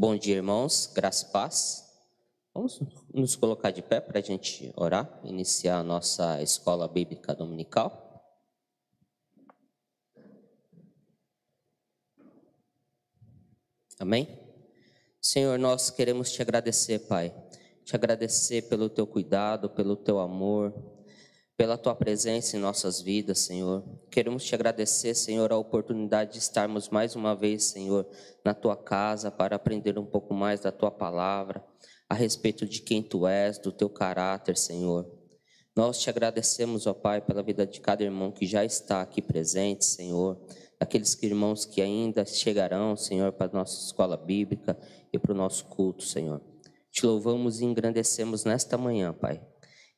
Bom dia, irmãos, graça e paz. Vamos nos colocar de pé para a gente orar, iniciar a nossa escola bíblica dominical. Amém? Senhor, nós queremos te agradecer, Pai. Te agradecer pelo teu cuidado, pelo teu amor, pela tua presença em nossas vidas, Senhor. Queremos te agradecer, Senhor, a oportunidade de estarmos mais uma vez, Senhor, na tua casa para aprender um pouco mais da tua palavra, a respeito de quem tu és, do teu caráter, Senhor. Nós te agradecemos, ó Pai, pela vida de cada irmão que já está aqui presente, Senhor. Aqueles irmãos que ainda chegarão, Senhor, para a nossa escola bíblica e para o nosso culto, Senhor. Te louvamos e engrandecemos nesta manhã, Pai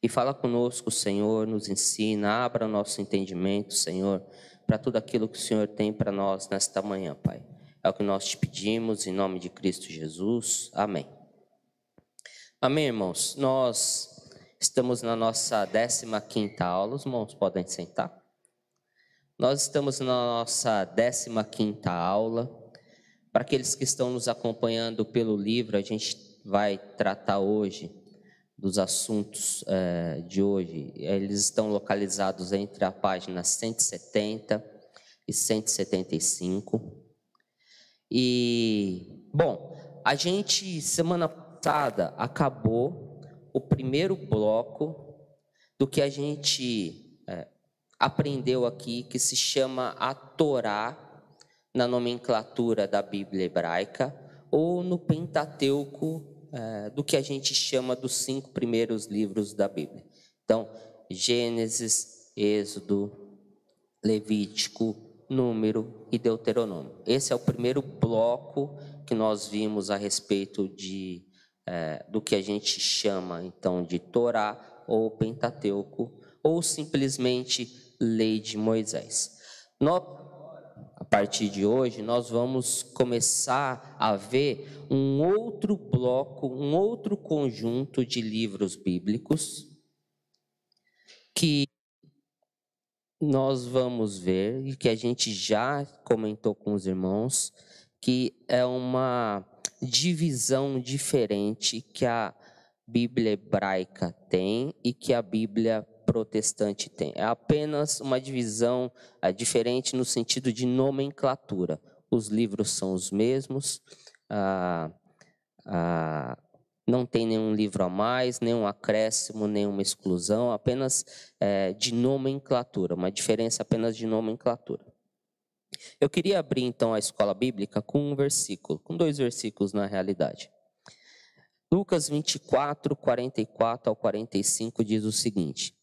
e fala conosco, Senhor, nos ensina, abra o nosso entendimento, Senhor, para tudo aquilo que o Senhor tem para nós nesta manhã, Pai. É o que nós te pedimos em nome de Cristo Jesus. Amém. Amém, irmãos. Nós estamos na nossa 15 aula. Os irmãos podem sentar. Nós estamos na nossa 15 aula. Para aqueles que estão nos acompanhando pelo livro, a gente vai tratar hoje dos assuntos é, de hoje, eles estão localizados entre a página 170 e 175. E, bom, a gente, semana passada, acabou o primeiro bloco do que a gente é, aprendeu aqui, que se chama a Torá, na nomenclatura da Bíblia hebraica, ou no Pentateuco é, do que a gente chama dos cinco primeiros livros da Bíblia. Então, Gênesis, Êxodo, Levítico, Número e Deuteronômio. Esse é o primeiro bloco que nós vimos a respeito de, é, do que a gente chama então de Torá ou Pentateuco, ou simplesmente Lei de Moisés. A partir de hoje, nós vamos começar a ver um outro bloco, um outro conjunto de livros bíblicos que nós vamos ver e que a gente já comentou com os irmãos, que é uma divisão diferente que a Bíblia hebraica tem e que a Bíblia protestante tem. É apenas uma divisão é, diferente no sentido de nomenclatura. Os livros são os mesmos, ah, ah, não tem nenhum livro a mais, nenhum acréscimo, nenhuma exclusão, apenas é, de nomenclatura, uma diferença apenas de nomenclatura. Eu queria abrir então a escola bíblica com um versículo, com dois versículos na realidade. Lucas 24, 44 ao 45 diz o seguinte: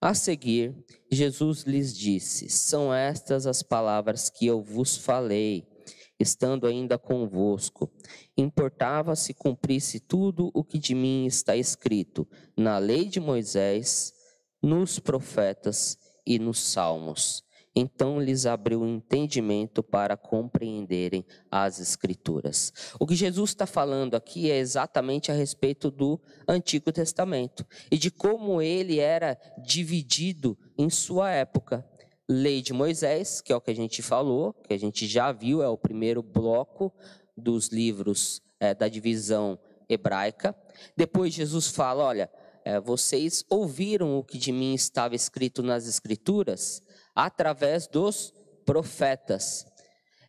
a seguir, Jesus lhes disse: São estas as palavras que eu vos falei, estando ainda convosco. Importava se cumprisse tudo o que de mim está escrito na lei de Moisés, nos profetas e nos salmos. Então lhes abriu o entendimento para compreenderem as Escrituras. O que Jesus está falando aqui é exatamente a respeito do Antigo Testamento e de como ele era dividido em sua época. Lei de Moisés, que é o que a gente falou, que a gente já viu, é o primeiro bloco dos livros é, da divisão hebraica. Depois Jesus fala: olha, é, vocês ouviram o que de mim estava escrito nas Escrituras através dos profetas.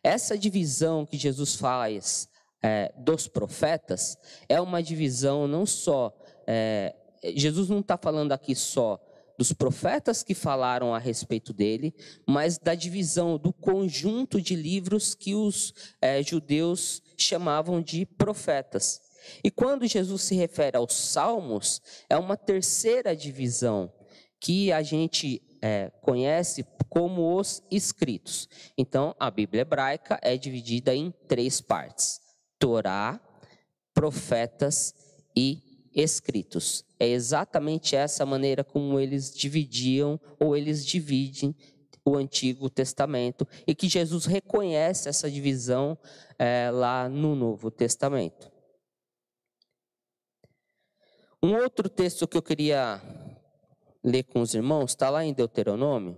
Essa divisão que Jesus faz é, dos profetas é uma divisão não só. É, Jesus não está falando aqui só dos profetas que falaram a respeito dele, mas da divisão do conjunto de livros que os é, judeus chamavam de profetas. E quando Jesus se refere aos salmos, é uma terceira divisão que a gente é, conhece como os escritos. Então, a Bíblia hebraica é dividida em três partes: Torá, profetas e escritos. É exatamente essa maneira como eles dividiam ou eles dividem o Antigo Testamento e que Jesus reconhece essa divisão é, lá no Novo Testamento. Um outro texto que eu queria ler com os irmãos está lá em Deuteronômio,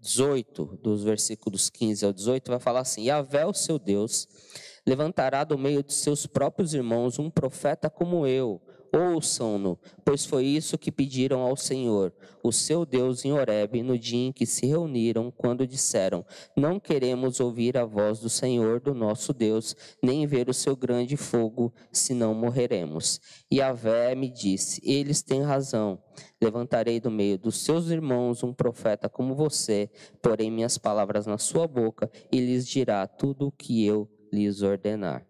18, dos versículos 15 ao 18, vai falar assim: Yahvé, o seu Deus, levantará do meio de seus próprios irmãos um profeta como eu. Ouçam-no, pois foi isso que pediram ao Senhor, o seu Deus em Horebe, no dia em que se reuniram, quando disseram: Não queremos ouvir a voz do Senhor, do nosso Deus, nem ver o seu grande fogo, senão morreremos. E Avé me disse: Eles têm razão. Levantarei do meio dos seus irmãos um profeta como você, porém minhas palavras na sua boca, e lhes dirá tudo o que eu lhes ordenar.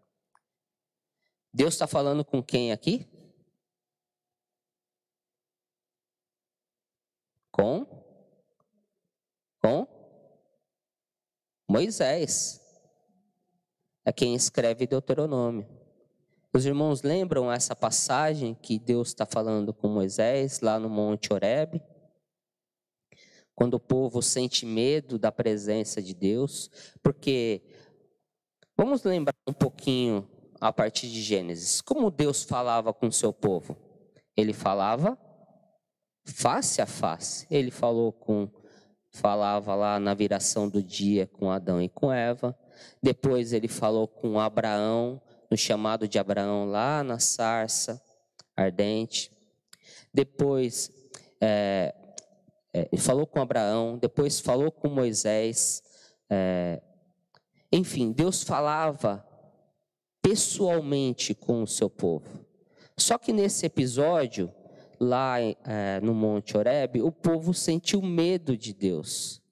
Deus está falando com quem aqui? Com? Com? Moisés. É quem escreve Deuteronômio. Os irmãos lembram essa passagem que Deus está falando com Moisés lá no Monte Horebe? Quando o povo sente medo da presença de Deus, porque vamos lembrar um pouquinho a partir de Gênesis, como Deus falava com o seu povo? Ele falava face a face. Ele falou com falava lá na viração do dia com Adão e com Eva. Depois ele falou com Abraão, no chamado de Abraão lá na sarça ardente. Depois é, é, ele falou com Abraão, depois falou com Moisés. É, enfim, Deus falava pessoalmente com o seu povo. Só que nesse episódio, lá é, no Monte Horebe, o povo sentiu medo de Deus.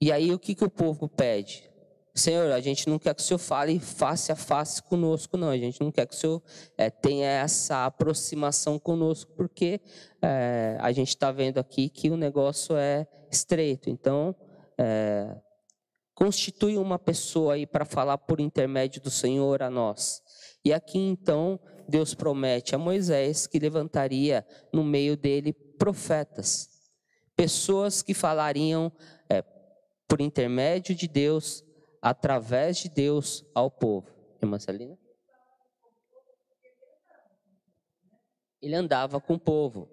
E aí o que, que o povo pede? Senhor, a gente não quer que o Senhor fale face a face conosco, não. A gente não quer que o Senhor é, tenha essa aproximação conosco, porque é, a gente está vendo aqui que o negócio é estreito. Então, é, constitui uma pessoa aí para falar por intermédio do Senhor a nós. E aqui então Deus promete a Moisés que levantaria no meio dele profetas, pessoas que falariam é, por intermédio de Deus, através de Deus ao povo. Irmã Celina? Ele andava com o povo.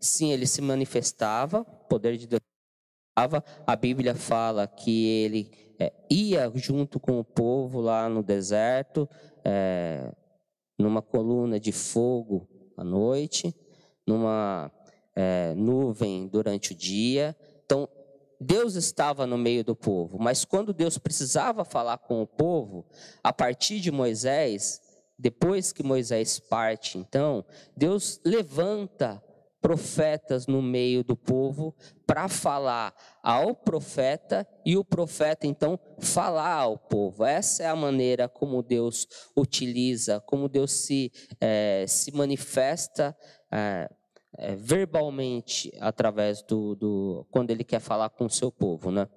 Sim, ele se manifestava, o poder de Deus. A Bíblia fala que ele é, ia junto com o povo lá no deserto, é, numa coluna de fogo à noite, numa é, nuvem durante o dia. Então, Deus estava no meio do povo, mas quando Deus precisava falar com o povo, a partir de Moisés, depois que Moisés parte, então, Deus levanta profetas no meio do povo para falar ao profeta e o profeta então falar ao povo. Essa é a maneira como Deus utiliza, como Deus se, é, se manifesta é, é, verbalmente através do, do quando ele quer falar com o seu povo, né?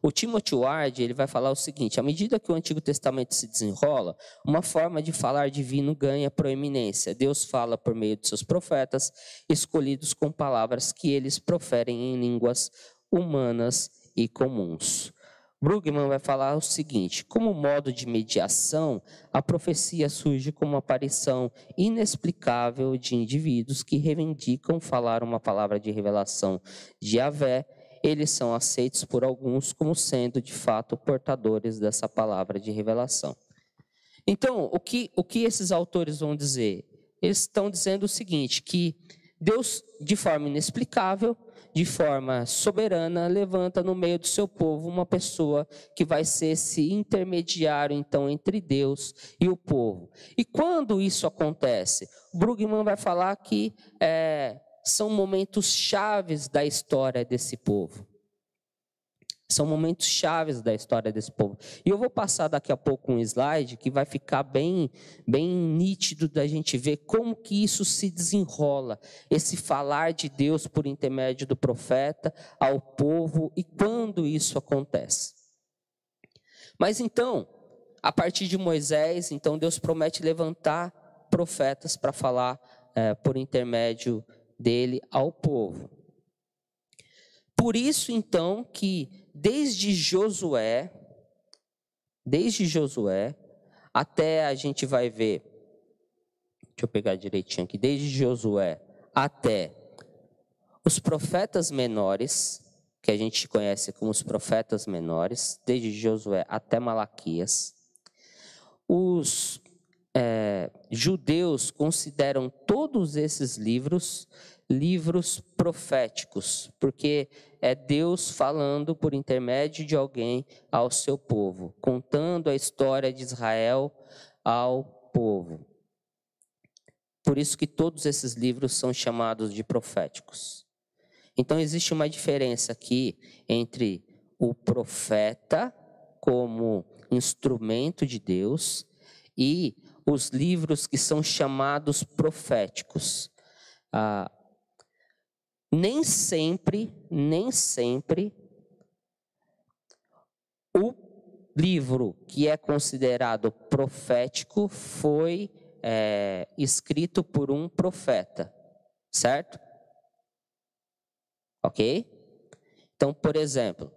O Timothy Ward ele vai falar o seguinte: à medida que o Antigo Testamento se desenrola, uma forma de falar divino ganha proeminência. Deus fala por meio de seus profetas, escolhidos com palavras que eles proferem em línguas humanas e comuns. Brugman vai falar o seguinte: como modo de mediação, a profecia surge como aparição inexplicável de indivíduos que reivindicam falar uma palavra de revelação de Yahvé eles são aceitos por alguns como sendo de fato portadores dessa palavra de revelação. Então, o que, o que esses autores vão dizer? Eles estão dizendo o seguinte: que Deus, de forma inexplicável, de forma soberana, levanta no meio do seu povo uma pessoa que vai ser esse intermediário, então, entre Deus e o povo. E quando isso acontece? Brugman vai falar que é, são momentos chaves da história desse povo. São momentos chaves da história desse povo. E eu vou passar daqui a pouco um slide que vai ficar bem, bem nítido da gente ver como que isso se desenrola, esse falar de Deus por intermédio do profeta ao povo e quando isso acontece. Mas então, a partir de Moisés, então Deus promete levantar profetas para falar é, por intermédio dele ao povo. Por isso, então, que desde Josué, desde Josué, até a gente vai ver, deixa eu pegar direitinho aqui, desde Josué até os profetas menores, que a gente conhece como os profetas menores, desde Josué até Malaquias. Os é, judeus consideram todos esses livros livros proféticos, porque é Deus falando por intermédio de alguém ao seu povo, contando a história de Israel ao povo. Por isso que todos esses livros são chamados de proféticos. Então existe uma diferença aqui entre o profeta como instrumento de Deus e os livros que são chamados proféticos. Ah, nem sempre, nem sempre, o livro que é considerado profético foi é, escrito por um profeta, certo? Ok? Então, por exemplo,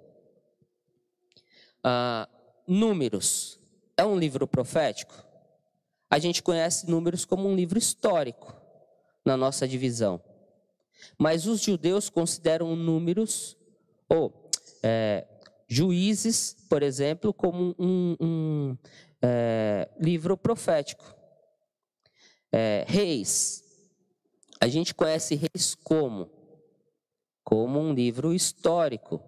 uh, Números é um livro profético? A gente conhece Números como um livro histórico na nossa divisão. Mas os judeus consideram números, ou é, juízes, por exemplo, como um, um é, livro profético. É, reis. A gente conhece reis como? Como um livro histórico.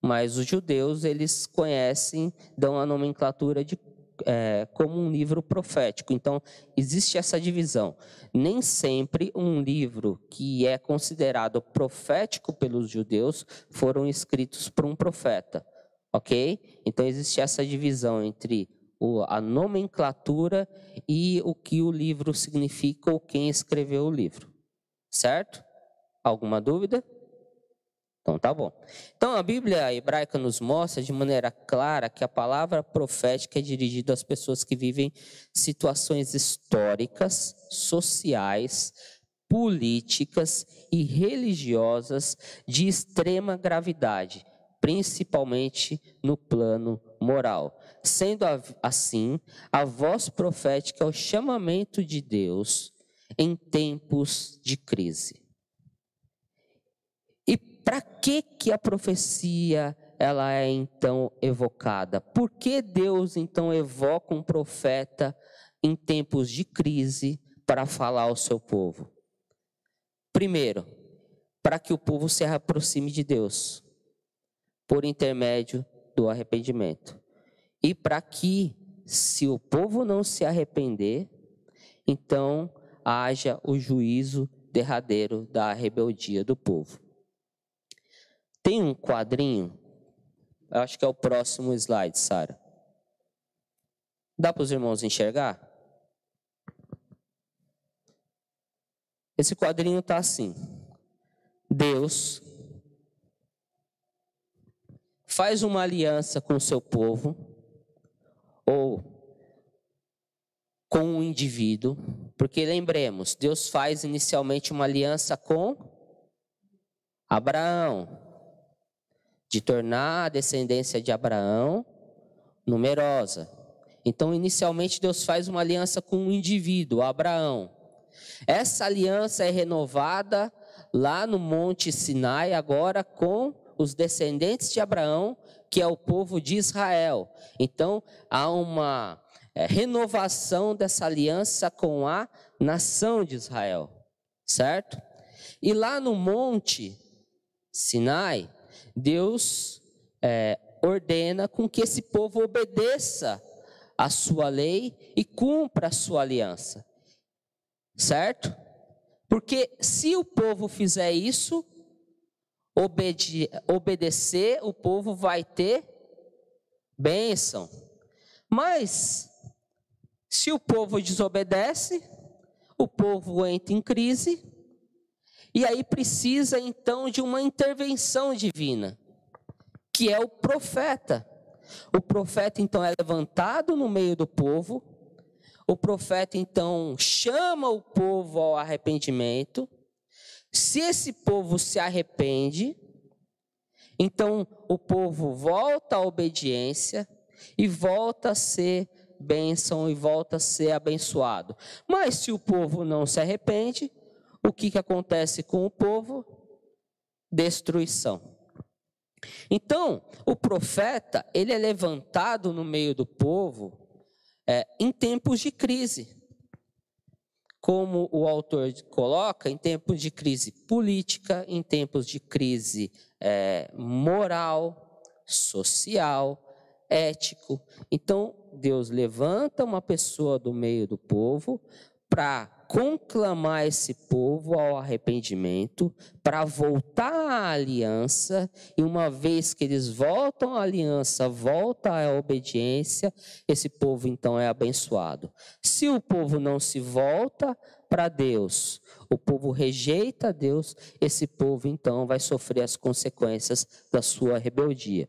Mas os judeus, eles conhecem, dão a nomenclatura de é, como um livro profético. Então, existe essa divisão. Nem sempre um livro que é considerado profético pelos judeus foram escritos por um profeta. Ok? Então, existe essa divisão entre o, a nomenclatura e o que o livro significa ou quem escreveu o livro. Certo? Alguma dúvida? Então tá bom. Então a Bíblia hebraica nos mostra de maneira clara que a palavra profética é dirigida às pessoas que vivem situações históricas, sociais, políticas e religiosas de extrema gravidade, principalmente no plano moral. Sendo assim, a voz profética é o chamamento de Deus em tempos de crise. Para que que a profecia ela é então evocada? Por que Deus então evoca um profeta em tempos de crise para falar ao seu povo? Primeiro, para que o povo se aproxime de Deus por intermédio do arrependimento. E para que, se o povo não se arrepender, então haja o juízo derradeiro da rebeldia do povo. Tem um quadrinho, eu acho que é o próximo slide, Sara. Dá para os irmãos enxergar? Esse quadrinho está assim. Deus faz uma aliança com o seu povo, ou com um indivíduo, porque lembremos, Deus faz inicialmente uma aliança com Abraão, de tornar a descendência de Abraão numerosa. Então, inicialmente, Deus faz uma aliança com um indivíduo, Abraão. Essa aliança é renovada lá no Monte Sinai, agora com os descendentes de Abraão, que é o povo de Israel. Então, há uma é, renovação dessa aliança com a nação de Israel, certo? E lá no Monte Sinai, Deus é, ordena com que esse povo obedeça a sua lei e cumpra a sua aliança. Certo? Porque se o povo fizer isso, obede obedecer, o povo vai ter bênção. Mas, se o povo desobedece, o povo entra em crise e aí precisa então de uma intervenção divina, que é o profeta. O profeta então é levantado no meio do povo, o profeta então chama o povo ao arrependimento. Se esse povo se arrepende, então o povo volta à obediência e volta a ser bênção e volta a ser abençoado. Mas se o povo não se arrepende, o que, que acontece com o povo? Destruição. Então, o profeta, ele é levantado no meio do povo é, em tempos de crise. Como o autor coloca, em tempos de crise política, em tempos de crise é, moral, social, ético. Então, Deus levanta uma pessoa do meio do povo para conclamar esse povo ao arrependimento, para voltar à aliança, e uma vez que eles voltam à aliança, volta à obediência, esse povo então é abençoado. Se o povo não se volta para Deus, o povo rejeita Deus, esse povo então vai sofrer as consequências da sua rebeldia.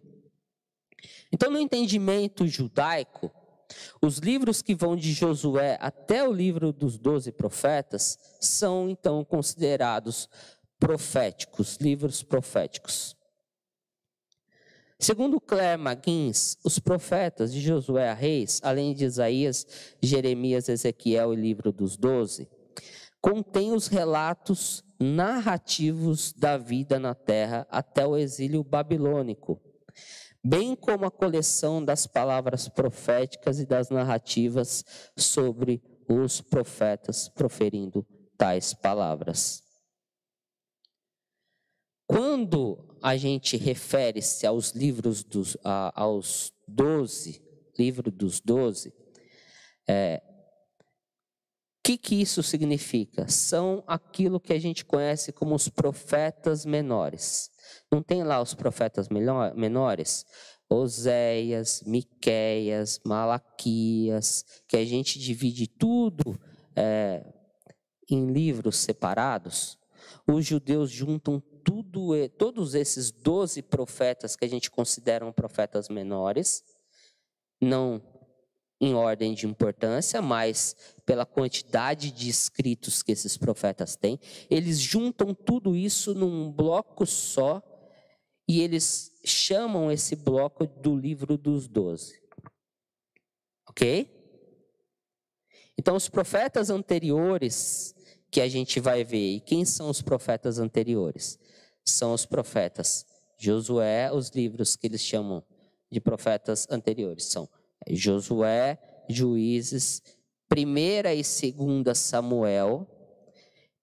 Então, no entendimento judaico, os livros que vão de Josué até o livro dos doze profetas são então considerados proféticos, livros proféticos. Segundo Claire McGuinness, os profetas de Josué a Reis, além de Isaías, Jeremias, Ezequiel e livro dos doze, contêm os relatos narrativos da vida na terra até o exílio babilônico bem como a coleção das palavras proféticas e das narrativas sobre os profetas proferindo tais palavras. Quando a gente refere-se aos livros dos, aos doze, livro dos doze, é, que, que isso significa? São aquilo que a gente conhece como os profetas menores. Não tem lá os profetas menores? Oséias, Miqueias, Malaquias, que a gente divide tudo é, em livros separados. Os judeus juntam tudo, todos esses doze profetas que a gente considera profetas menores, não em ordem de importância, mas pela quantidade de escritos que esses profetas têm, eles juntam tudo isso num bloco só e eles chamam esse bloco do livro dos doze. Ok? Então, os profetas anteriores que a gente vai ver, e quem são os profetas anteriores? São os profetas Josué, os livros que eles chamam de profetas anteriores são Josué, Juízes, primeira e segunda Samuel,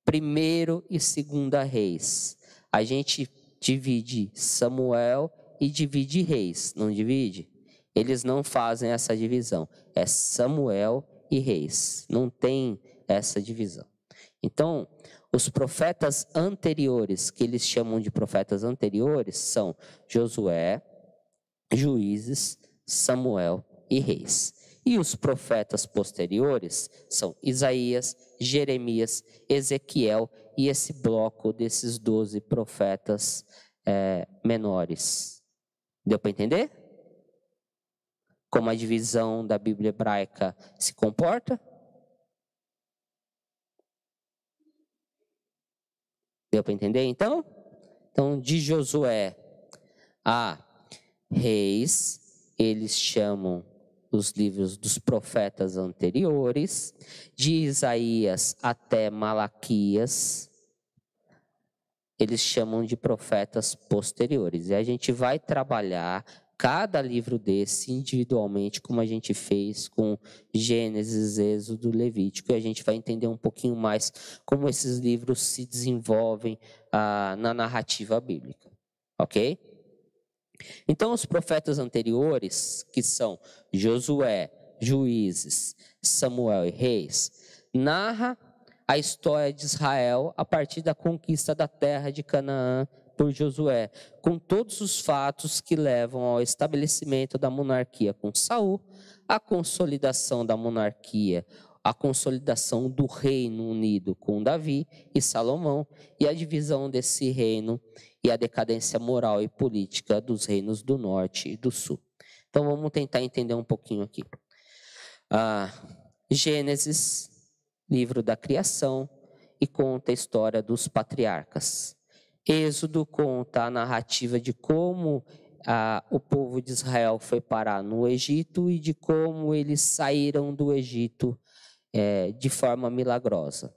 primeiro e segunda Reis. A gente divide Samuel e divide reis, não divide? Eles não fazem essa divisão. É Samuel e reis. Não tem essa divisão. Então, os profetas anteriores, que eles chamam de profetas anteriores, são Josué, Juízes, Samuel e Reis. E os profetas posteriores são Isaías, Jeremias, Ezequiel e esse bloco desses doze profetas é, menores. Deu para entender? Como a divisão da Bíblia hebraica se comporta? Deu para entender então? Então, de Josué a Reis, eles chamam os livros dos profetas anteriores, de Isaías até Malaquias, eles chamam de profetas posteriores. E a gente vai trabalhar cada livro desse individualmente, como a gente fez com Gênesis, Êxodo, Levítico, e a gente vai entender um pouquinho mais como esses livros se desenvolvem ah, na narrativa bíblica. Ok? Então, os profetas anteriores, que são Josué, Juízes, Samuel e Reis, narra a história de Israel a partir da conquista da terra de Canaã por Josué, com todos os fatos que levam ao estabelecimento da monarquia com Saul, a consolidação da monarquia, a consolidação do reino unido com Davi e Salomão e a divisão desse reino e a decadência moral e política dos reinos do norte e do sul. Então vamos tentar entender um pouquinho aqui. Ah, Gênesis, livro da criação, e conta a história dos patriarcas. Êxodo conta a narrativa de como ah, o povo de Israel foi parar no Egito e de como eles saíram do Egito eh, de forma milagrosa.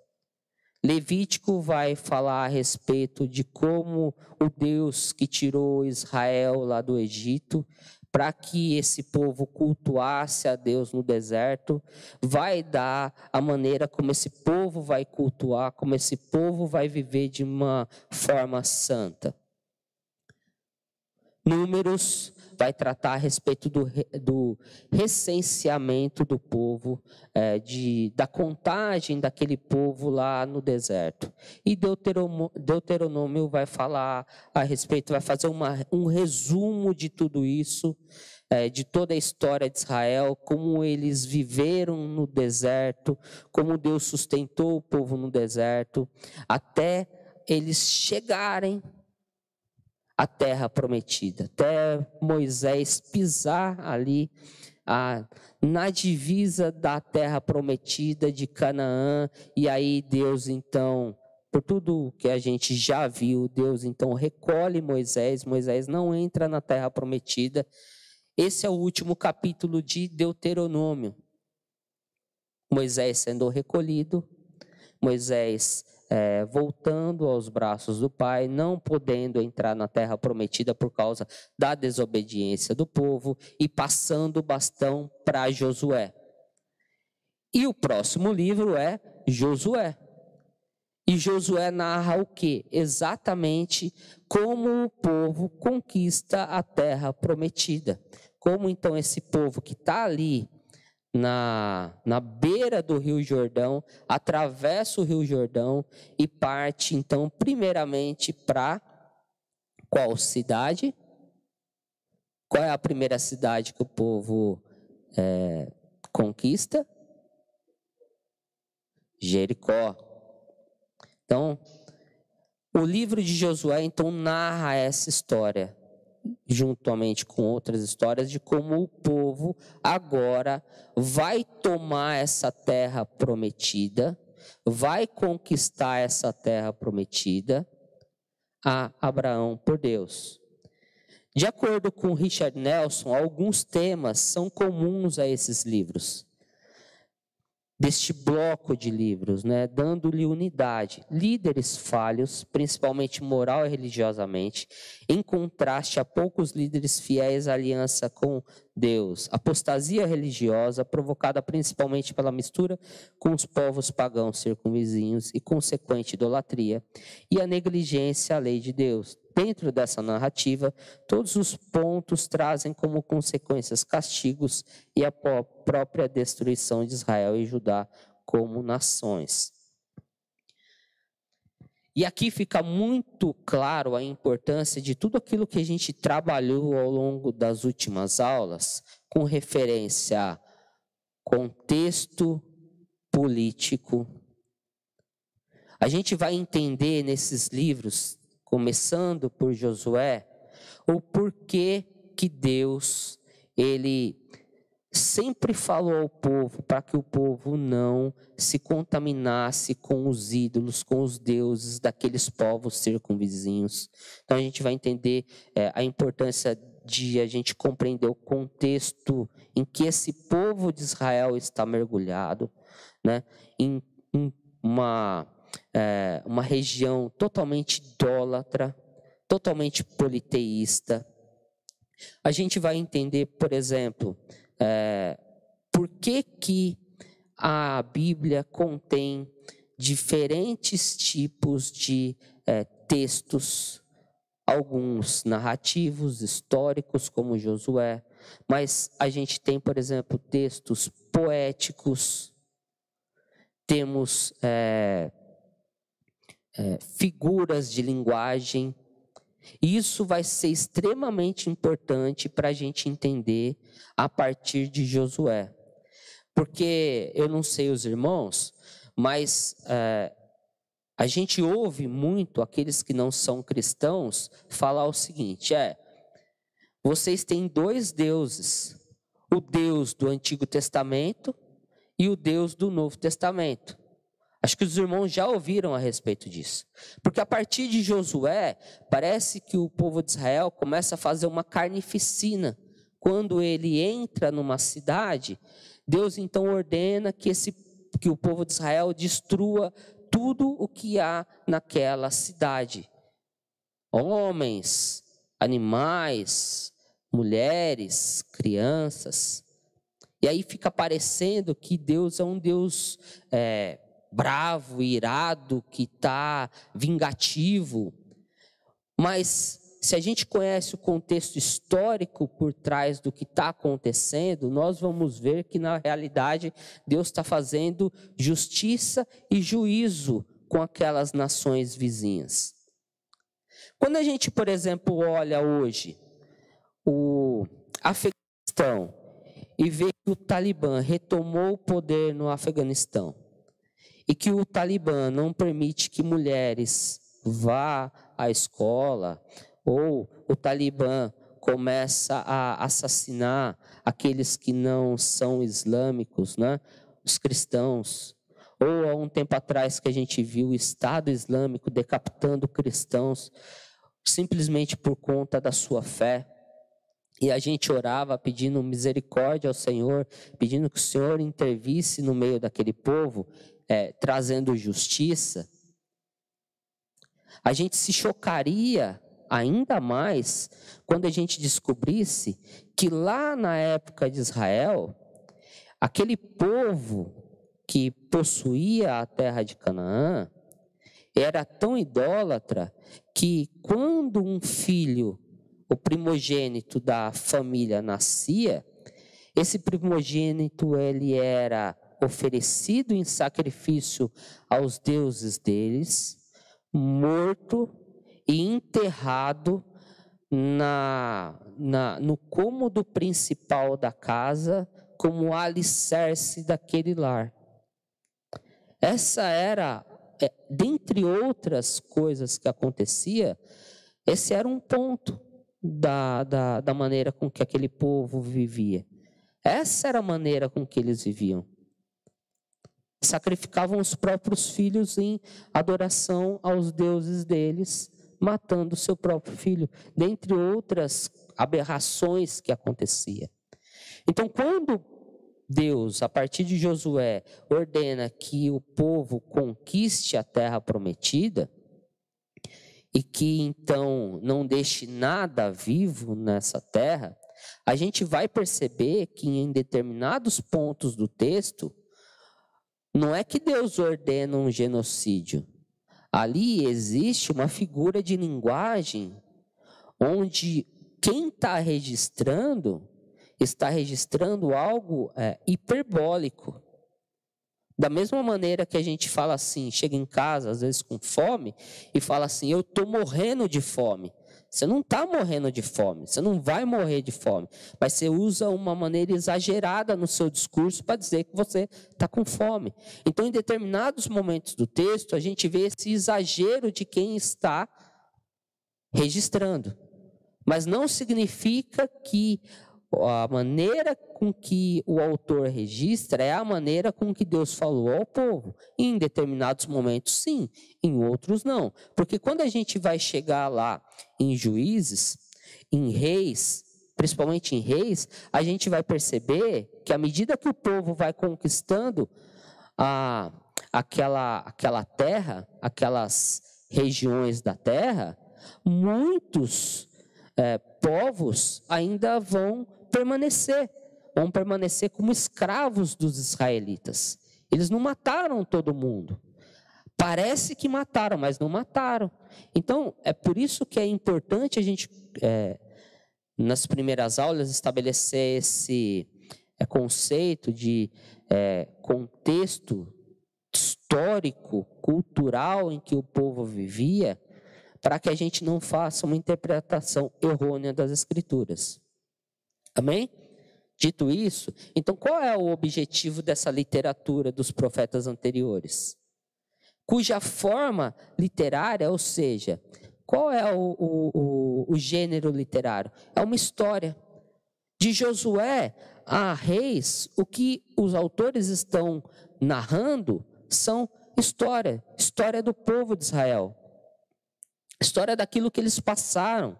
Levítico vai falar a respeito de como o Deus que tirou Israel lá do Egito para que esse povo cultuasse a Deus no deserto, vai dar a maneira como esse povo vai cultuar, como esse povo vai viver de uma forma santa. Números vai tratar a respeito do, do recenseamento do povo, é, de, da contagem daquele povo lá no deserto. E Deuteronômio, vai falar a respeito, vai fazer uma, um resumo de tudo isso, é, de toda a história de Israel, como eles viveram no deserto, como Deus sustentou o povo no deserto, até eles chegarem a terra prometida, até Moisés pisar ali a, na divisa da terra prometida de Canaã, e aí Deus então, por tudo que a gente já viu, Deus então recolhe Moisés, Moisés não entra na terra prometida. Esse é o último capítulo de Deuteronômio. Moisés sendo recolhido, Moisés é, voltando aos braços do Pai, não podendo entrar na terra prometida por causa da desobediência do povo e passando o bastão para Josué. E o próximo livro é Josué. E Josué narra o que? Exatamente como o povo conquista a terra prometida. Como então esse povo que está ali na, na beira do Rio Jordão, atravessa o Rio Jordão e parte, então, primeiramente para qual cidade? Qual é a primeira cidade que o povo é, conquista? Jericó. Então, o livro de Josué, então, narra essa história juntamente com outras histórias, de como o povo agora vai tomar essa terra prometida, vai conquistar essa terra prometida a Abraão por Deus. De acordo com Richard Nelson, alguns temas são comuns a esses livros deste bloco de livros, né, dando-lhe unidade. Líderes falhos, principalmente moral e religiosamente, em contraste a poucos líderes fiéis à aliança com Deus. Apostasia religiosa, provocada principalmente pela mistura com os povos pagãos circunvizinhos e consequente idolatria, e a negligência à lei de Deus. Dentro dessa narrativa, todos os pontos trazem como consequências castigos e a própria destruição de Israel e Judá como nações. E aqui fica muito claro a importância de tudo aquilo que a gente trabalhou ao longo das últimas aulas, com referência a contexto político. A gente vai entender nesses livros começando por Josué, o porquê que Deus, ele sempre falou ao povo para que o povo não se contaminasse com os ídolos, com os deuses daqueles povos circunvizinhos. Então a gente vai entender é, a importância de a gente compreender o contexto em que esse povo de Israel está mergulhado, né? em, em uma é, uma região totalmente idólatra, totalmente politeísta. A gente vai entender, por exemplo, é, por que, que a Bíblia contém diferentes tipos de é, textos, alguns narrativos, históricos, como Josué, mas a gente tem, por exemplo, textos poéticos, temos é, é, figuras de linguagem. Isso vai ser extremamente importante para a gente entender a partir de Josué. Porque eu não sei os irmãos, mas é, a gente ouve muito aqueles que não são cristãos falar o seguinte: é, vocês têm dois deuses, o Deus do Antigo Testamento e o Deus do Novo Testamento. Acho que os irmãos já ouviram a respeito disso. Porque a partir de Josué, parece que o povo de Israel começa a fazer uma carnificina. Quando ele entra numa cidade, Deus então ordena que, esse, que o povo de Israel destrua tudo o que há naquela cidade: homens, animais, mulheres, crianças. E aí fica parecendo que Deus é um Deus é, bravo, irado, que está vingativo. Mas se a gente conhece o contexto histórico por trás do que está acontecendo, nós vamos ver que na realidade Deus está fazendo justiça e juízo com aquelas nações vizinhas. Quando a gente, por exemplo, olha hoje o Afeganistão e vê que o Talibã retomou o poder no Afeganistão e que o Talibã não permite que mulheres vá à escola, ou o Talibã começa a assassinar aqueles que não são islâmicos, né? os cristãos. Ou há um tempo atrás que a gente viu o Estado Islâmico decapitando cristãos simplesmente por conta da sua fé. E a gente orava pedindo misericórdia ao Senhor, pedindo que o Senhor intervisse no meio daquele povo, é, trazendo justiça. A gente se chocaria ainda mais quando a gente descobrisse que lá na época de Israel, aquele povo que possuía a terra de Canaã era tão idólatra que quando um filho, o primogênito da família nascia, esse primogênito ele era oferecido em sacrifício aos deuses deles, morto e enterrado na, na, no cômodo principal da casa como alicerce daquele lar. Essa era, é, dentre outras coisas que acontecia, esse era um ponto da, da, da maneira com que aquele povo vivia. Essa era a maneira com que eles viviam. Sacrificavam os próprios filhos em adoração aos deuses deles matando seu próprio filho, dentre outras aberrações que acontecia. Então, quando Deus, a partir de Josué, ordena que o povo conquiste a terra prometida, e que então não deixe nada vivo nessa terra, a gente vai perceber que em determinados pontos do texto, não é que Deus ordena um genocídio, Ali existe uma figura de linguagem onde quem está registrando está registrando algo é, hiperbólico. Da mesma maneira que a gente fala assim, chega em casa, às vezes com fome, e fala assim: Eu estou morrendo de fome. Você não está morrendo de fome, você não vai morrer de fome, mas você usa uma maneira exagerada no seu discurso para dizer que você está com fome. Então, em determinados momentos do texto, a gente vê esse exagero de quem está registrando. Mas não significa que a maneira com que o autor registra é a maneira com que Deus falou ao povo. Em determinados momentos, sim, em outros, não. Porque quando a gente vai chegar lá em juízes, em reis, principalmente em reis, a gente vai perceber que à medida que o povo vai conquistando a, aquela, aquela terra, aquelas regiões da terra, muitos é, povos ainda vão permanecer, vão permanecer como escravos dos israelitas. Eles não mataram todo mundo. Parece que mataram, mas não mataram. Então, é por isso que é importante a gente, é, nas primeiras aulas, estabelecer esse é, conceito de é, contexto histórico, cultural em que o povo vivia, para que a gente não faça uma interpretação errônea das Escrituras. Amém? Dito isso, então qual é o objetivo dessa literatura dos profetas anteriores? Cuja forma literária, ou seja, qual é o, o, o, o gênero literário? É uma história. De Josué a Reis, o que os autores estão narrando são história, história do povo de Israel, história daquilo que eles passaram.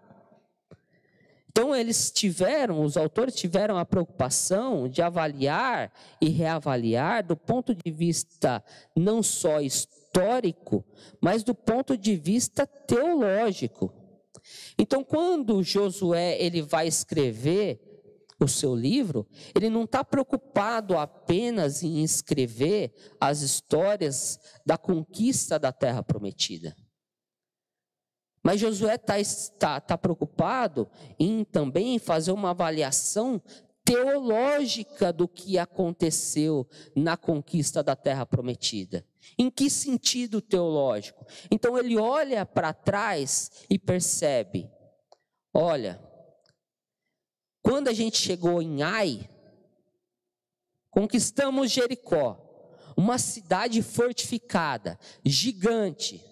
Então eles tiveram, os autores tiveram a preocupação de avaliar e reavaliar do ponto de vista não só histórico, mas do ponto de vista teológico. Então, quando Josué ele vai escrever o seu livro, ele não está preocupado apenas em escrever as histórias da conquista da terra prometida. Mas Josué está tá, tá preocupado em também fazer uma avaliação teológica do que aconteceu na conquista da terra prometida. Em que sentido teológico? Então ele olha para trás e percebe: olha, quando a gente chegou em Ai, conquistamos Jericó, uma cidade fortificada, gigante.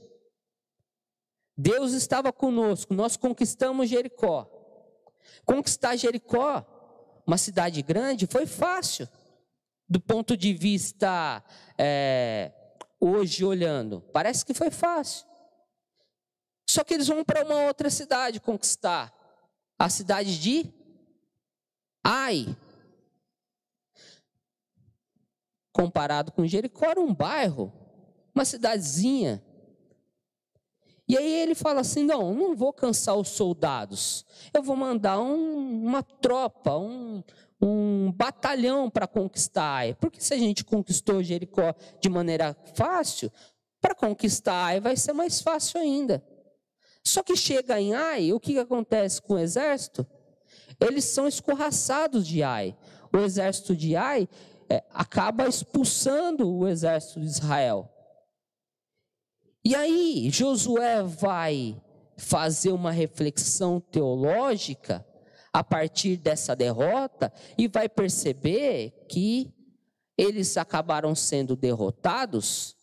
Deus estava conosco, nós conquistamos Jericó. Conquistar Jericó, uma cidade grande, foi fácil. Do ponto de vista é, hoje olhando, parece que foi fácil. Só que eles vão para uma outra cidade conquistar a cidade de Ai. Comparado com Jericó, era um bairro, uma cidadezinha. E aí ele fala assim: não, não vou cansar os soldados, eu vou mandar um, uma tropa, um, um batalhão para conquistar Ai. Porque se a gente conquistou Jericó de maneira fácil, para conquistar Ai vai ser mais fácil ainda. Só que chega em Ai, o que, que acontece com o exército? eles são escorraçados de Ai. O exército de Ai é, acaba expulsando o exército de Israel. E aí, Josué vai fazer uma reflexão teológica a partir dessa derrota e vai perceber que eles acabaram sendo derrotados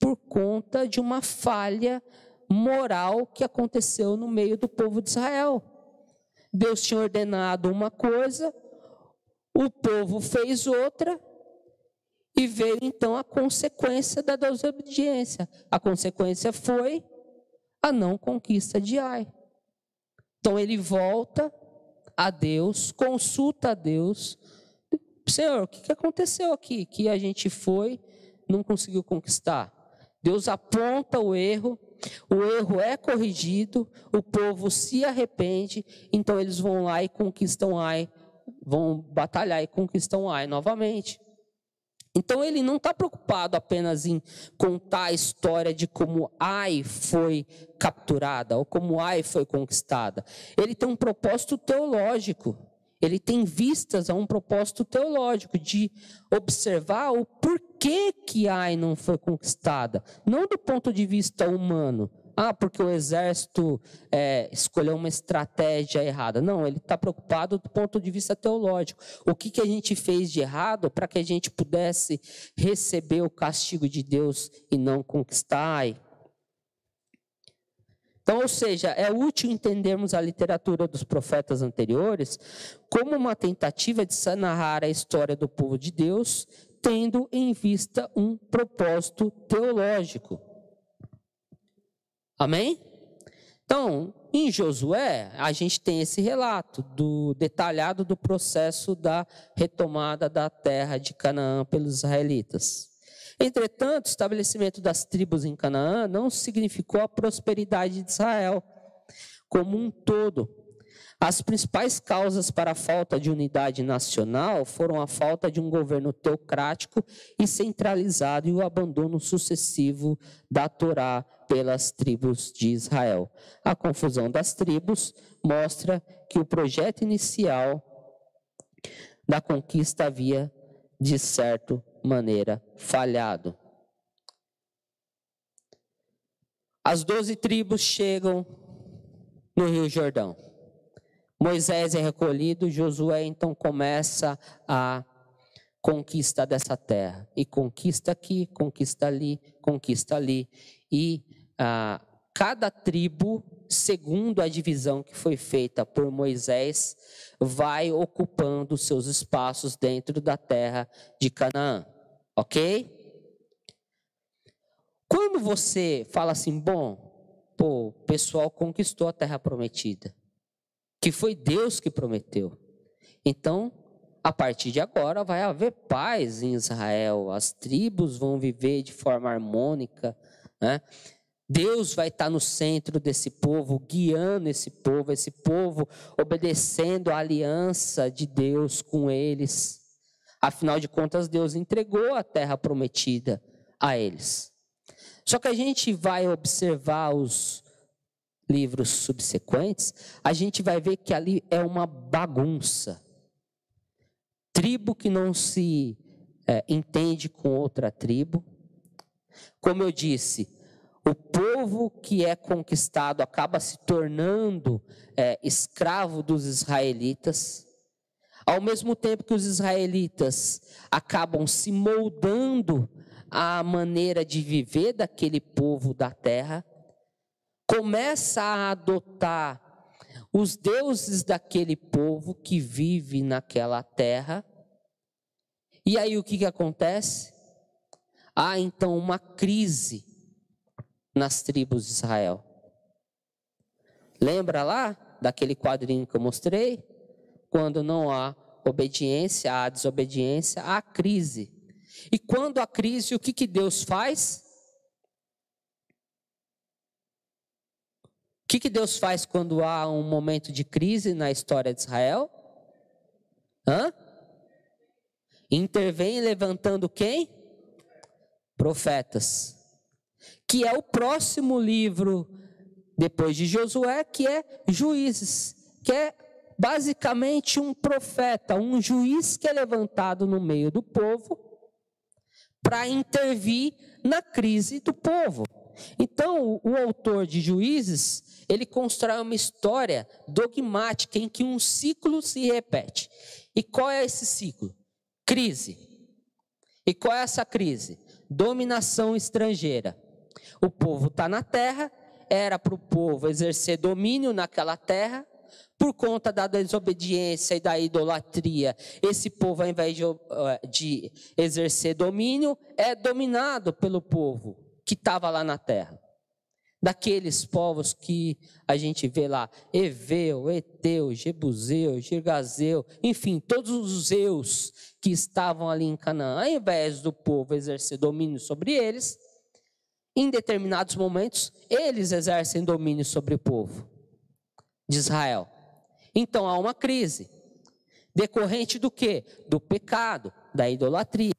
por conta de uma falha moral que aconteceu no meio do povo de Israel. Deus tinha ordenado uma coisa, o povo fez outra, e veio então a consequência da desobediência. A consequência foi a não conquista de Ai. Então ele volta a Deus, consulta a Deus. Senhor, o que aconteceu aqui? Que a gente foi, não conseguiu conquistar. Deus aponta o erro, o erro é corrigido, o povo se arrepende, então eles vão lá e conquistam Ai, vão batalhar e conquistam Ai novamente. Então ele não está preocupado apenas em contar a história de como Ai foi capturada ou como Ai foi conquistada. Ele tem um propósito teológico. Ele tem vistas a um propósito teológico de observar o porquê que Ai não foi conquistada, não do ponto de vista humano. Ah, porque o exército é, escolheu uma estratégia errada. Não, ele está preocupado do ponto de vista teológico. O que, que a gente fez de errado para que a gente pudesse receber o castigo de Deus e não conquistar? Então, ou seja, é útil entendermos a literatura dos profetas anteriores como uma tentativa de narrar a história do povo de Deus, tendo em vista um propósito teológico. Amém? Então, em Josué, a gente tem esse relato do detalhado do processo da retomada da terra de Canaã pelos israelitas. Entretanto, o estabelecimento das tribos em Canaã não significou a prosperidade de Israel como um todo. As principais causas para a falta de unidade nacional foram a falta de um governo teocrático e centralizado e o abandono sucessivo da Torá pelas tribos de Israel. A confusão das tribos mostra que o projeto inicial da conquista havia, de certo maneira falhado. As doze tribos chegam no Rio Jordão. Moisés é recolhido, Josué então começa a conquista dessa terra. E conquista aqui, conquista ali, conquista ali. E ah, cada tribo, segundo a divisão que foi feita por Moisés, vai ocupando seus espaços dentro da terra de Canaã. Ok? Quando você fala assim, bom, pô, o pessoal conquistou a terra prometida. Que foi Deus que prometeu. Então, a partir de agora vai haver paz em Israel, as tribos vão viver de forma harmônica, né? Deus vai estar no centro desse povo, guiando esse povo, esse povo obedecendo a aliança de Deus com eles. Afinal de contas, Deus entregou a terra prometida a eles. Só que a gente vai observar os livros subsequentes, a gente vai ver que ali é uma bagunça. Tribo que não se é, entende com outra tribo. Como eu disse, o povo que é conquistado acaba se tornando é, escravo dos israelitas, ao mesmo tempo que os israelitas acabam se moldando à maneira de viver daquele povo da terra, começa a adotar os deuses daquele povo que vive naquela terra. E aí o que, que acontece? Há então uma crise nas tribos de Israel. Lembra lá daquele quadrinho que eu mostrei? Quando não há obediência, há desobediência, há crise. E quando há crise, o que, que Deus faz? Que, que Deus faz quando há um momento de crise na história de Israel? Hã? Intervém levantando quem? Profetas que é o próximo livro depois de Josué, que é Juízes, que é basicamente um profeta, um juiz que é levantado no meio do povo para intervir na crise do povo. Então, o autor de Juízes, ele constrói uma história dogmática em que um ciclo se repete. E qual é esse ciclo? Crise. E qual é essa crise? Dominação estrangeira. O povo está na terra, era para o povo exercer domínio naquela terra, por conta da desobediência e da idolatria, esse povo, ao invés de, eh, de exercer domínio, é dominado pelo povo que estava lá na terra. Daqueles povos que a gente vê lá, Eveu, Eteu, Jebuseu, Girgazeu, enfim, todos os eus que estavam ali em Canaã, ao invés do povo exercer domínio sobre eles, em determinados momentos, eles exercem domínio sobre o povo de Israel. Então há uma crise. Decorrente do quê? Do pecado, da idolatria.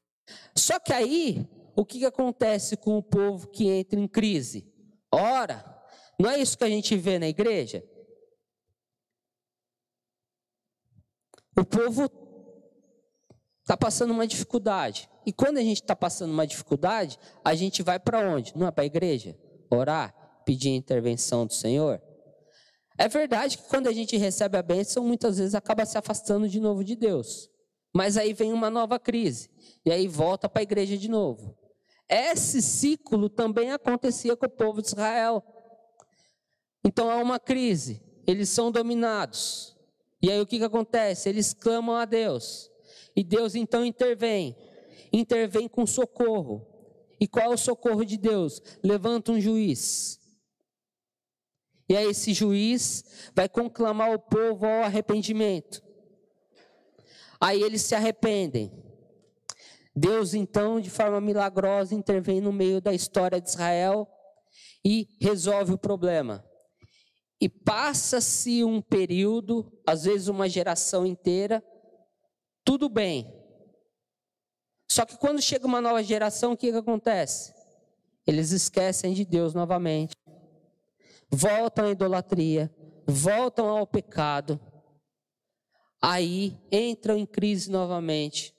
Só que aí, o que, acontece com o povo que entra em crise? Ora, não é isso que a gente vê na igreja? O povo está passando uma dificuldade. E quando a gente está passando uma dificuldade, a gente vai para onde? Não é para a igreja? Orar? Pedir a intervenção do Senhor? É verdade que quando a gente recebe a bênção, muitas vezes acaba se afastando de novo de Deus. Mas aí vem uma nova crise. E aí volta para a igreja de novo. Esse ciclo também acontecia com o povo de Israel. Então há uma crise. Eles são dominados. E aí o que, que acontece? Eles clamam a Deus. E Deus então intervém intervém com socorro. E qual é o socorro de Deus? Levanta um juiz. E aí esse juiz vai conclamar o povo ao arrependimento. Aí eles se arrependem. Deus então, de forma milagrosa, intervém no meio da história de Israel e resolve o problema. E passa-se um período, às vezes uma geração inteira, tudo bem. Só que quando chega uma nova geração, o que, que acontece? Eles esquecem de Deus novamente, voltam à idolatria, voltam ao pecado, aí entram em crise novamente,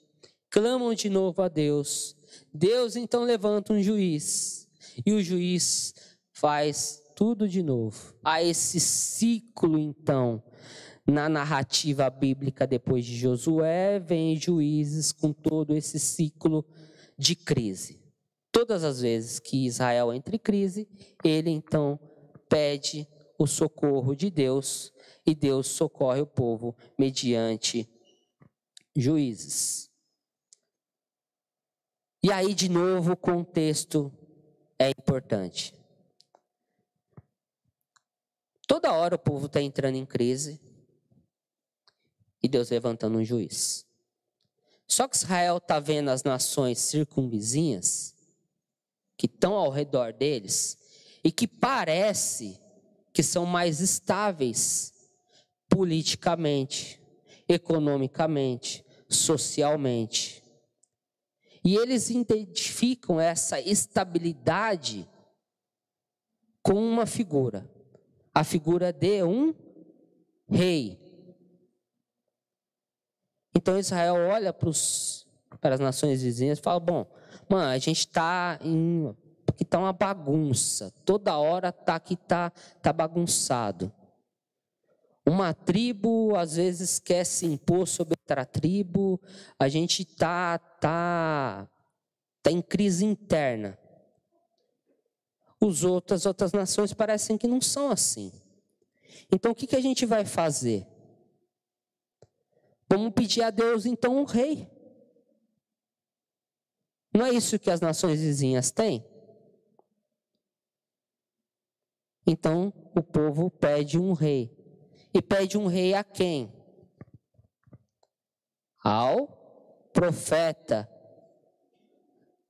clamam de novo a Deus. Deus então levanta um juiz, e o juiz faz tudo de novo. Há esse ciclo então na narrativa bíblica depois de Josué, vem juízes com todo esse ciclo de crise. Todas as vezes que Israel entra em crise, ele então pede o socorro de Deus e Deus socorre o povo mediante juízes. E aí, de novo, o contexto é importante. Toda hora o povo está entrando em crise, e Deus levantando um juiz. Só que Israel está vendo as nações circunvizinhas, que estão ao redor deles, e que parece que são mais estáveis politicamente, economicamente, socialmente. E eles identificam essa estabilidade com uma figura, a figura de um rei. Então Israel olha para, as nações vizinhas e fala: bom, mano, a gente está em. Aqui está uma bagunça. Toda hora tá aqui tá, tá bagunçado. Uma tribo às vezes quer se impor sobre outra tribo. A gente tá tá tá em crise interna. Os outros, as outras nações parecem que não são assim. Então o que, que a gente vai fazer? Vamos pedir a Deus então um rei. Não é isso que as nações vizinhas têm? Então o povo pede um rei. E pede um rei a quem? Ao profeta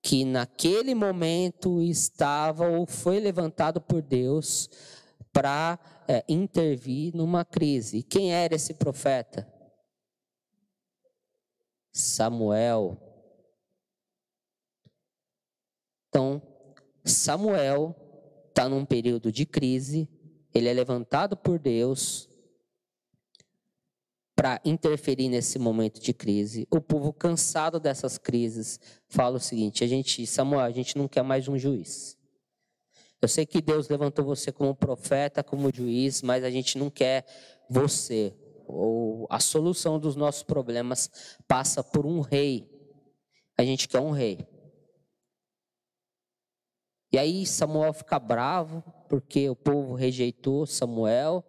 que naquele momento estava ou foi levantado por Deus para é, intervir numa crise. Quem era esse profeta? Samuel. Então, Samuel está num período de crise, ele é levantado por Deus para interferir nesse momento de crise. O povo cansado dessas crises fala o seguinte: a gente, Samuel, a gente não quer mais um juiz. Eu sei que Deus levantou você como profeta, como juiz, mas a gente não quer você. Ou a solução dos nossos problemas passa por um rei. A gente quer um rei. E aí Samuel fica bravo porque o povo rejeitou Samuel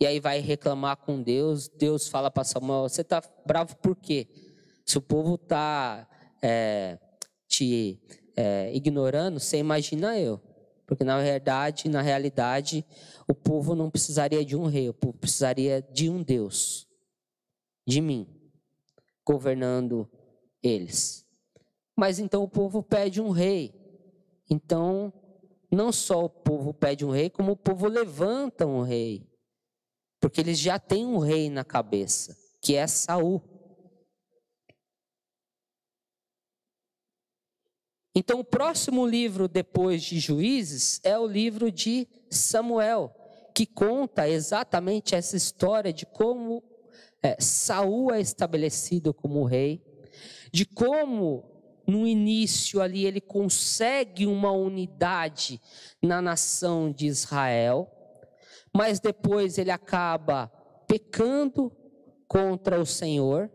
e aí vai reclamar com Deus. Deus fala para Samuel: Você está bravo por quê? Se o povo está é, te é, ignorando, você imagina eu. Porque na verdade, na realidade, o povo não precisaria de um rei, o povo precisaria de um Deus, de mim, governando eles. Mas então o povo pede um rei. Então, não só o povo pede um rei, como o povo levanta um rei. Porque eles já têm um rei na cabeça, que é Saul. Então, o próximo livro depois de Juízes é o livro de Samuel, que conta exatamente essa história de como é, Saul é estabelecido como rei, de como no início ali ele consegue uma unidade na nação de Israel mas depois ele acaba pecando contra o Senhor,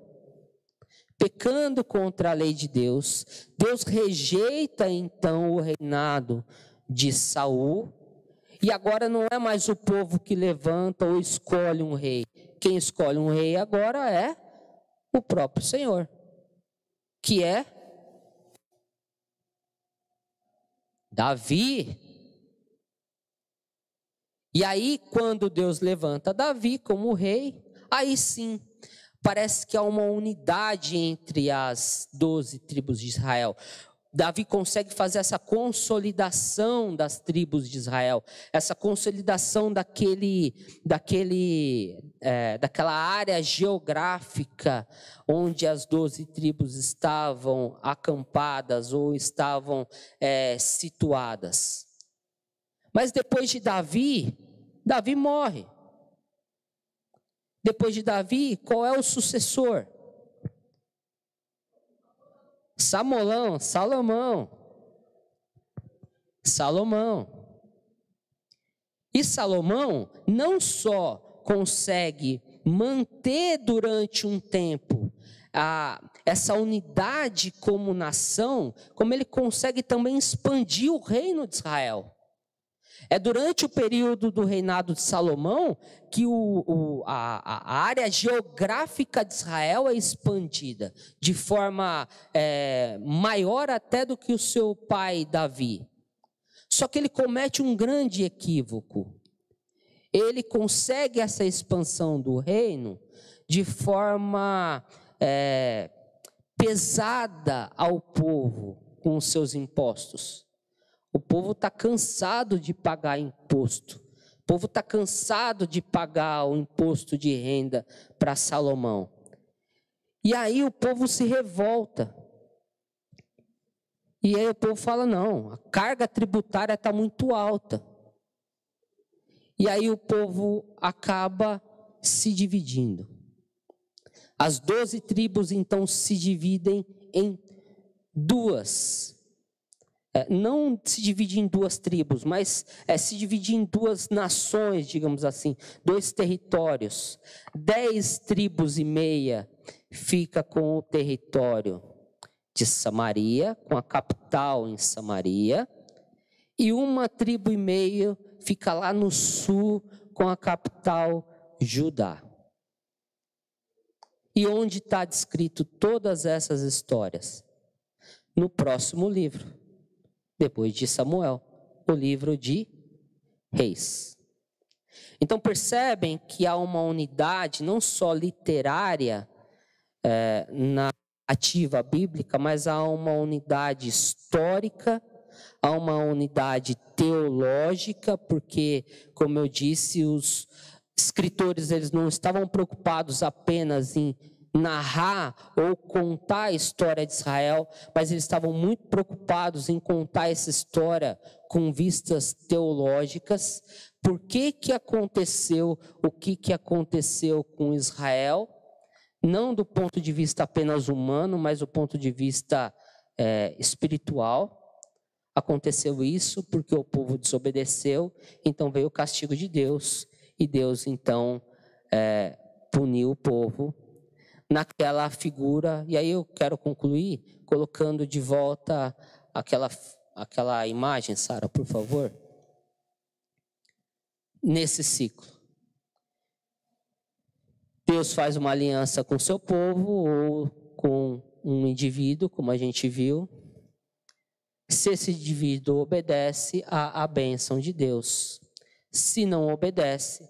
pecando contra a lei de Deus. Deus rejeita então o reinado de Saul, e agora não é mais o povo que levanta ou escolhe um rei. Quem escolhe um rei agora é o próprio Senhor, que é Davi, e aí, quando Deus levanta Davi como rei, aí sim, parece que há uma unidade entre as doze tribos de Israel. Davi consegue fazer essa consolidação das tribos de Israel, essa consolidação daquele, daquele, é, daquela área geográfica onde as doze tribos estavam acampadas ou estavam é, situadas. Mas depois de Davi, Davi morre. Depois de Davi, qual é o sucessor? Samolão, Salomão. Salomão. E Salomão não só consegue manter durante um tempo a, essa unidade como nação, como ele consegue também expandir o reino de Israel. É durante o período do reinado de Salomão que o, o, a, a, área geográfica de Israel é expandida de forma é, maior até do que o seu pai Davi. Só que ele comete um grande equívoco. Ele consegue essa expansão do reino de forma é, pesada ao povo com os seus impostos. O povo está cansado de pagar imposto. O povo está cansado de pagar o imposto de renda para Salomão. E aí o povo se revolta. E aí o povo fala: não, a carga tributária está muito alta. E aí o povo acaba se dividindo. As doze tribos então se dividem em duas. É, não se divide em duas tribos, mas é, se divide em duas nações, digamos assim, dois territórios. Dez tribos e meia fica com o território de Samaria, com a capital em Samaria, e uma tribo e meia fica lá no sul, com a capital Judá. E onde está descrito todas essas histórias? No próximo livro, depois de Samuel, o livro de Reis. Então percebem que há uma unidade não só literária é, na ativa bíblica, mas há uma unidade histórica, há uma unidade teológica, porque, como eu disse, os, escritores eles não estavam preocupados apenas em narrar ou contar a história de Israel, mas eles estavam muito preocupados em contar essa história com vistas teológicas. Por que que aconteceu o que que aconteceu com Israel? Não do ponto de vista apenas humano, mas do ponto de vista é, espiritual. Aconteceu isso porque o povo desobedeceu, então veio o castigo de Deus e Deus então é, puniu o povo naquela figura. E aí eu quero concluir colocando de volta aquela, aquela imagem, Sara, por favor. Nesse ciclo. Deus faz uma aliança com seu povo ou com um indivíduo, como a gente viu. Se esse indivíduo obedece à, à bênção de Deus, se não obedece,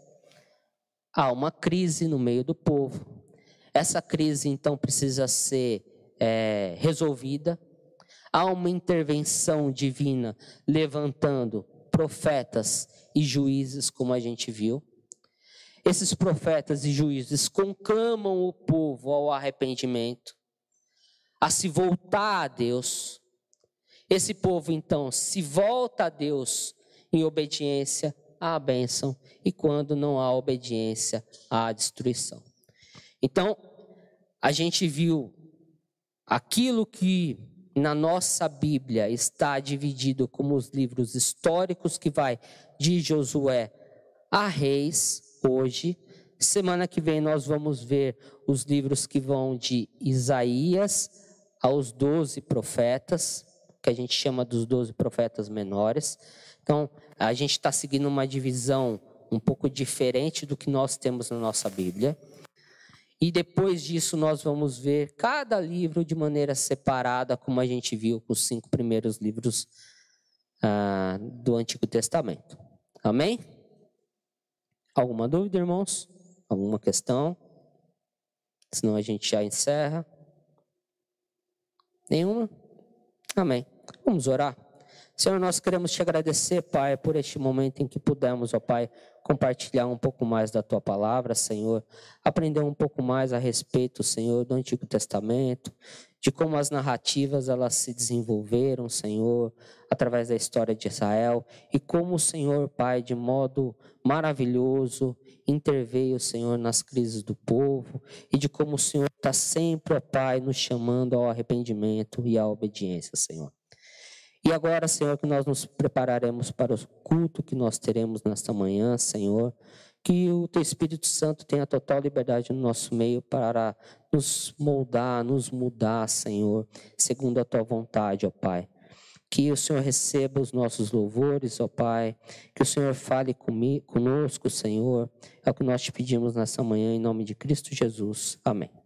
há uma crise no meio do povo. Essa crise, então, precisa ser é, resolvida. Há uma intervenção divina levantando profetas e juízes, como a gente viu. Esses profetas e juízes conclamam o povo ao arrependimento, a se voltar a Deus. Esse povo, então, se volta a Deus em obediência, à bênção e quando não há obediência, à destruição. Então, a gente viu aquilo que na nossa Bíblia está dividido como os livros históricos que vai de Josué a Reis hoje. Semana que vem nós vamos ver os livros que vão de Isaías aos doze profetas, que a gente chama dos doze profetas menores. Então, a gente está seguindo uma divisão um pouco diferente do que nós temos na nossa Bíblia. E depois disso, nós vamos ver cada livro de maneira separada, como a gente viu com os cinco primeiros livros ah, do Antigo Testamento. Amém? Alguma dúvida, irmãos? Alguma questão? Senão a gente já encerra. Nenhuma? Amém. Vamos orar. Senhor, nós queremos te agradecer, Pai, por este momento em que pudemos, ó Pai, compartilhar um pouco mais da tua palavra, Senhor, aprender um pouco mais a respeito, Senhor, do Antigo Testamento, de como as narrativas elas se desenvolveram, Senhor, através da história de Israel e como o Senhor, Pai, de modo maravilhoso, interveio, Senhor, nas crises do povo e de como o Senhor está sempre, ó Pai, nos chamando ao arrependimento e à obediência, Senhor. E agora, Senhor, que nós nos prepararemos para o culto que nós teremos nesta manhã, Senhor. Que o Teu Espírito Santo tenha total liberdade no nosso meio para nos moldar, nos mudar, Senhor, segundo a Tua vontade, ó Pai. Que o Senhor receba os nossos louvores, ó Pai. Que o Senhor fale conosco, Senhor. É o que nós te pedimos nessa manhã, em nome de Cristo Jesus. Amém.